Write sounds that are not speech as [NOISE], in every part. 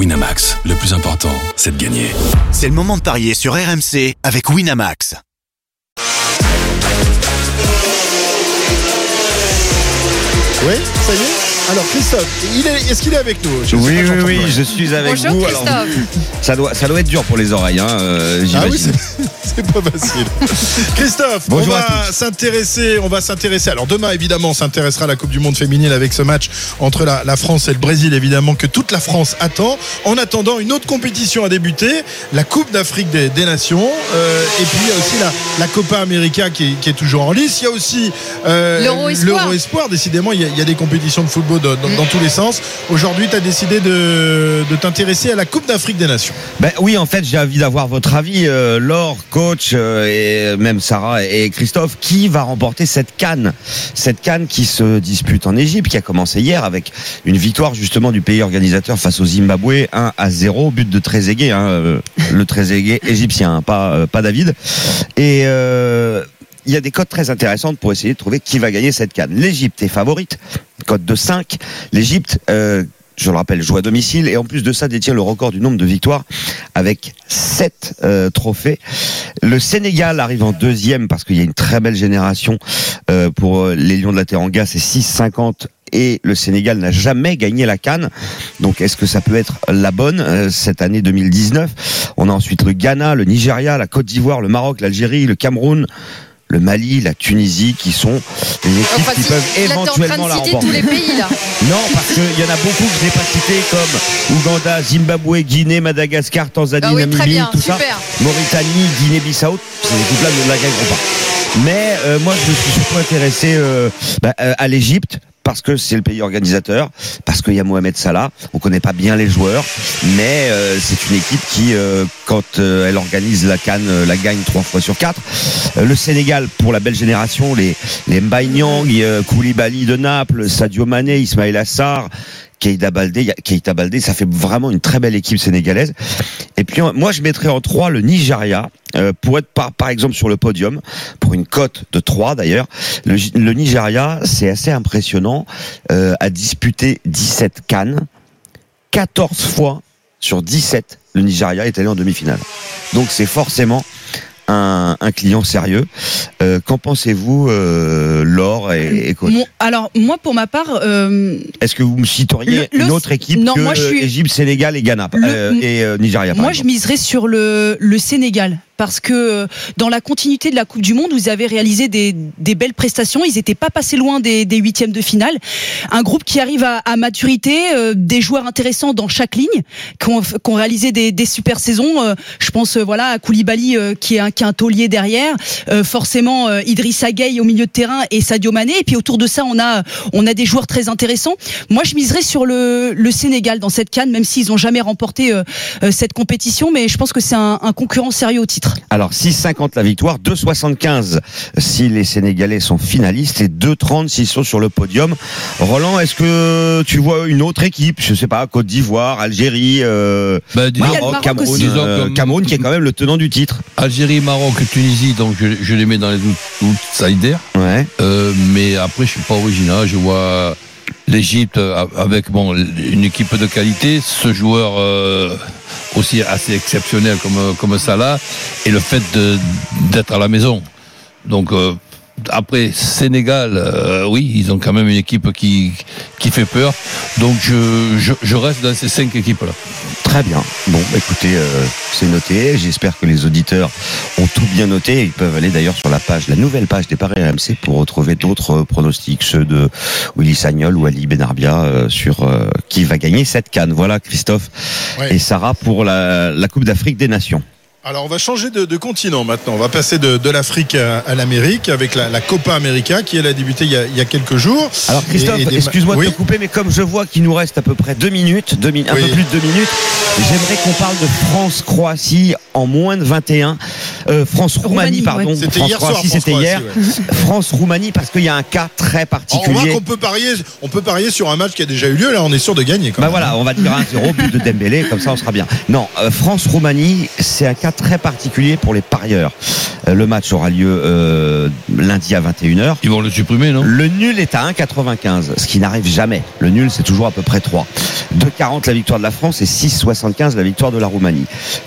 Winamax, le plus important, c'est de gagner. C'est le moment de parier sur RMC avec Winamax. Oui, ça y est alors Christophe, il est, est-ce qu'il est avec nous? Je Oui, oui, oui, je suis avec Bonjour vous. Christophe. ça doit, ça doit être dur pour les oreilles, hein, euh, Ah oui, j'imagine. [LAUGHS] c'est pas facile. [LAUGHS] Christophe, Bonjour on à va s'intéresser, on va s'intéresser. Alors demain, évidemment, on s'intéressera à la Coupe du Monde féminine avec ce match entre la, la France et le Brésil, évidemment, que toute la France attend. En attendant, une autre compétition a débuté, la Coupe d'Afrique des, des Nations. Euh, et puis, il y a aussi la, la Copa América qui est, qui est toujours en lice. Il y a aussi euh, L'Euro Espoir. Décidément, il y, a, il y a des compétitions de football dans, dans- dans tous les sens. Aujourd'hui, tu as décidé de, de t'intéresser à la Coupe d'Afrique des Nations. Ben oui, en fait, j'ai envie d'avoir votre avis, euh, Laure, euh, et même Sarah et Christophe, qui va remporter cette canne Cette canne qui se dispute en Égypte, qui a commencé hier avec une victoire justement du pays organisateur face au Zimbabwe, 1 à 0, but de Trezeguet, hein, euh, le Trezeguet égyptien, hein, pas, euh, pas David. Et... il y a des codes très intéressantes pour essayer de trouver qui va gagner cette canne. L'Égypte est favorite, code de 5. L'Égypte, je le rappelle, joue à domicile et en plus de ça détient le record du nombre de victoires avec 7 trophées. Le Sénégal arrive en deuxième parce qu'il y a une très belle génération euh, pour euh, les Lions de la Teranga, c'est 6,50 et le Sénégal n'a jamais gagné la Cannes. Donc est-ce que ça peut être la bonne euh, cette année 2019 On a ensuite le Ghana, le Nigeria, la Côte d'Ivoire, le Maroc, l'Algérie, le Cameroun, le Mali, la Tunisie qui sont des équipes Enfin, qui peuvent éventuellement la remporter. tous les pays, là. [LAUGHS] Non, parce qu'il y en a beaucoup que je n'ai pas cités comme Ouganda, Zimbabwe, Guinée, Madagascar, Tanzanie, Ah oui, très Namibie, bien, tout ça. Mauritanie, Guinée-Bissau, ces équipes-là ne la gagneront pas. Mais euh, moi, je me suis surtout intéressé euh, bah, euh, à l'Égypte parce que c'est le pays organisateur, parce qu'il y a Mohamed Salah. On connaît pas bien les joueurs, mais euh, c'est une équipe qui, euh, quand euh, elle organise la Cannes, euh, la gagne trois fois sur quatre. Euh, le Sénégal, pour la belle génération, les les Mbaye Niang, euh, Koulibaly de Naples, Sadio Mané, Ismaël Assar. Keita Baldé, Baldé, ça fait vraiment une très belle équipe sénégalaise. Et puis moi je mettrais en 3 le Nigeria euh, pour être par, par exemple sur le podium pour une cote de 3 d'ailleurs. Le Nigeria, c'est assez impressionnant euh, a disputé 17 cannes 14 fois sur 17 le Nigeria est allé en demi-finale. Donc c'est forcément un, un client sérieux. Euh, Qu'en pensez-vous, euh, Laure et, et coach alors moi pour ma part, euh, Est-ce que vous me citeriez Le- le- une autre équipe non, que moi, je suis- Égypte, Sénégal et Ghana Le- et Nigeria par moi je miserais sur le, le Sénégal parce que euh, dans la continuité de la Coupe du Monde, vous avez réalisé des, des belles prestations. Ils n'étaient pas passés loin des, des huitièmes de finale. Un groupe qui arrive à, à maturité, euh, des joueurs intéressants dans chaque ligne, qui ont, qui réalisé des, des super saisons. Euh, je pense euh, voilà à Koulibaly euh, qui est un, qui est un taulier derrière, forcément Idrissa Gueye au milieu de terrain et Sadio Mané. Et puis autour de ça, on a on a des joueurs très intéressants. Moi, je miserais sur le, le Sénégal dans cette canne, même s'ils n'ont jamais remporté cette compétition, mais je pense que c'est un, un concurrent sérieux au titre. Alors 6,50 la victoire, 2,75 si les Sénégalais sont finalistes et 2,30 s'ils sont sur le podium. Roland, est-ce que tu vois une autre équipe? Je sais pas, Côte d'Ivoire, Algérie, euh, Bah, disons, Maroc, Maroc Cameroun, euh, Cameroun qui est quand même le tenant du titre. Algérie, Maroc, Tunisie, donc je, je les mets dans les out- outsiders. Ouais. Euh, mais après, je suis pas original. Je vois l'Égypte avec bon une équipe de qualité, ce joueur euh, aussi assez exceptionnel comme comme Salah, et le fait de d'être à la maison. Donc euh, après Sénégal, euh, oui, ils ont quand même une équipe qui qui fait peur. Donc je je, je reste dans ces cinq équipes là. Très bien. Bon, bah, écoutez, euh, c'est noté. J'espère que les auditeurs ont tout bien noté. Ils peuvent aller d'ailleurs sur la page, la nouvelle page des Paris RMC pour retrouver d'autres euh, pronostics, ceux de Willy Sagnol ou Ali Benarbia euh, sur euh, qui va gagner cette canne. Voilà, Christophe Ouais. et Sarah pour la, la Coupe d'Afrique des Nations. Alors on va changer de, de continent maintenant. On va passer de, de l'Afrique à, à l'Amérique avec la, la Copa América qui elle a débuté il y a, il y a quelques jours. Alors Christophe, des excuse-moi Oui. de te couper, mais comme je vois qu'il nous reste à peu près deux minutes, deux un Oui. peu plus de deux minutes, j'aimerais qu'on parle de France-Croatie en moins de 21. Euh, France-Roumanie, Roumanie, pardon. C'était hier soir. France-Croatie, c'était hier. France-Croatie, ouais. France-Roumanie, parce qu'il y a un cas très on particulier. qu'on peut parier, on peut parier sur un match qui a déjà eu lieu. Là, on est sûr de gagner. Quand Bah même. voilà, on va dire 1-0, but de Dembélé, comme ça on sera bien. Non, euh, France-Roumanie, c'est un cas très particulier pour les parieurs. Euh, Le match aura lieu euh, lundi à 21h. Ils vont le supprimer, non? Le nul est à 1,95, ce qui n'arrive jamais. Le nul, c'est toujours à peu près 3. 2,40 la victoire de la France et 6,75 la victoire de la Roumanie.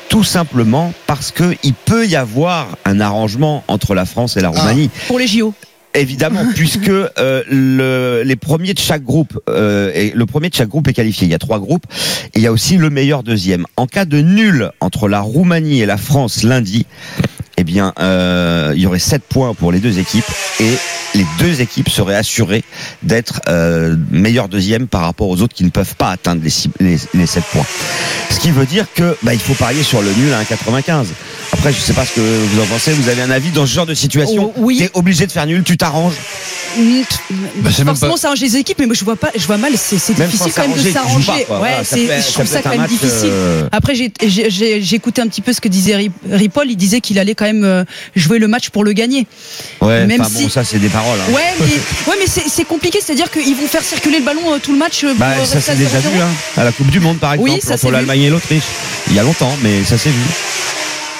Tout simplement parce que il peut y avoir un arrangement entre la France et la Roumanie. Pour les JO. Évidemment, [LAUGHS] puisque euh, le, les premiers de chaque groupe, euh, et le premier de chaque groupe est qualifié. Il y a trois groupes, et il y a aussi le meilleur deuxième. En cas de nul entre la Roumanie et la France lundi, eh bien, euh, il y aurait sept points pour les deux équipes, et les deux équipes seraient assurées d'être euh, meilleur deuxième par rapport aux autres qui ne peuvent pas atteindre les, six- les, les 7 points. Ce qui veut dire que bah, il faut parier sur le nul à 1,95. Après, je sais pas ce que vous en pensez. Vous avez un avis dans ce genre de situation? Oh, oui. T'es obligé de faire nul, tu t'arranges. Bah, Forcément, pas- ça arrange les équipes, mais moi, je vois pas, je vois mal. C'est difficile quand même de s'arranger, pas. Ouais, ça peut- je ça trouve ça être quand même difficile. euh, Après, j'ai- j'écoutais un petit peu ce que disait Ri- Ripoll. Il disait qu'il allait quand même euh, jouer le match pour le gagner. Ouais, Même si- bon, ça c'est des paroles. hein. Ouais, mais, [LAUGHS] ouais, mais c'est c'est compliqué. C'est-à-dire qu'ils vont faire circuler le ballon euh, tout le match. euh, Bah, pour ça s'est déjà 0-0. vu, hein. À la Coupe du Monde, par exemple, Oui, ça vu. l'Allemagne et l'Autriche. Il y a longtemps, mais ça s'est vu.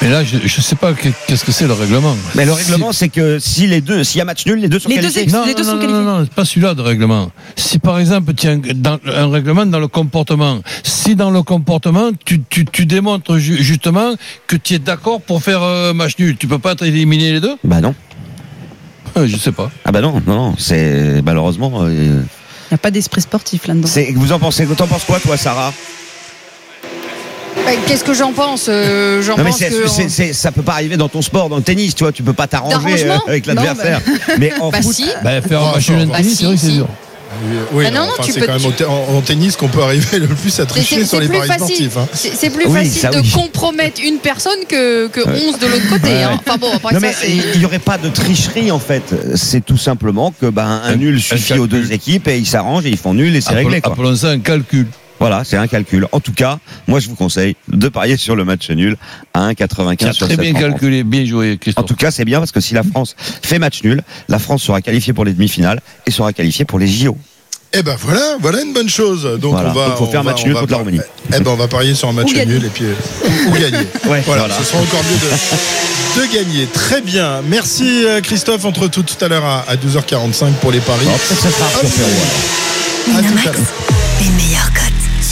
Mais là, je, je sais pas que- qu'est-ce que c'est le règlement. Mais le règlement, c'est que si les deux, s'il y a match nul, les deux sont Les qualifiés. Non, les deux non, sont non, qualifiés. non, pas celui-là de règlement. Si par exemple, tu as un, dans, un règlement dans le comportement, si dans le comportement, tu, tu, tu démontres ju- justement que tu es d'accord pour faire euh, match nul, tu peux pas être éliminé les deux? Bah non. Euh, Je sais pas. Ah bah non, non, non. C'est malheureusement. euh, Il n'y a pas d'esprit sportif là-dedans. c'est. Vous en pensez T'en penses quoi, toi, Sarah? Qu'est-ce que j'en pense Euh, J'en Non pense c'est, que. c'est- c'est- ça peut pas arriver dans ton sport, dans le tennis, tu vois, tu peux pas t'arranger D'arrangement? euh, avec Non, l'adversaire. [LAUGHS] Mais en Bah foot, si. Bah, faire un match nul en bah tennis, si, c'est vrai que c'est si. dur. Oui, Ah non, non, enfin, tu c'est peux- quand même au te- en, en tennis qu'on peut arriver le plus à C'est- tricher C'est sur c'est les plus paris facile. sportifs. hein. C'est c'est plus Oui, facile ça, de oui. compromettre une personne que, que 11 de l'autre côté. hein. Enfin bon, après non ça, mais c'est. il y aurait pas de tricherie en fait. C'est tout simplement que ben un Un- nul un suffit aux calcul. deux équipes et ils s'arrangent et ils font nul et c'est réglé quoi. Appelons ça un calcul. Voilà, c'est un calcul. En tout cas, moi je vous conseille de parier sur le match nul à 1,95 Tu as sur très cette bien rencontre. calculé, bien joué, En Christophe. tout cas, c'est bien parce que si la France fait match nul, la France sera qualifiée pour les demi-finales et sera qualifiée pour les JO. Eh ben voilà, voilà une bonne chose. Donc Voilà. on va. Donc, faut on faire va- match nul contre la par- Roumanie. Eh ben on va parier sur un match nul et puis euh, ou gagner. [LAUGHS] Ouais, voilà, voilà. ce sera encore mieux de, [LAUGHS] de gagner. Très bien. Merci euh, Christophe. Entre tout tout à l'heure à, à 12h45 pour les paris. Ça sera alors. À tout à les meilleurs cotes.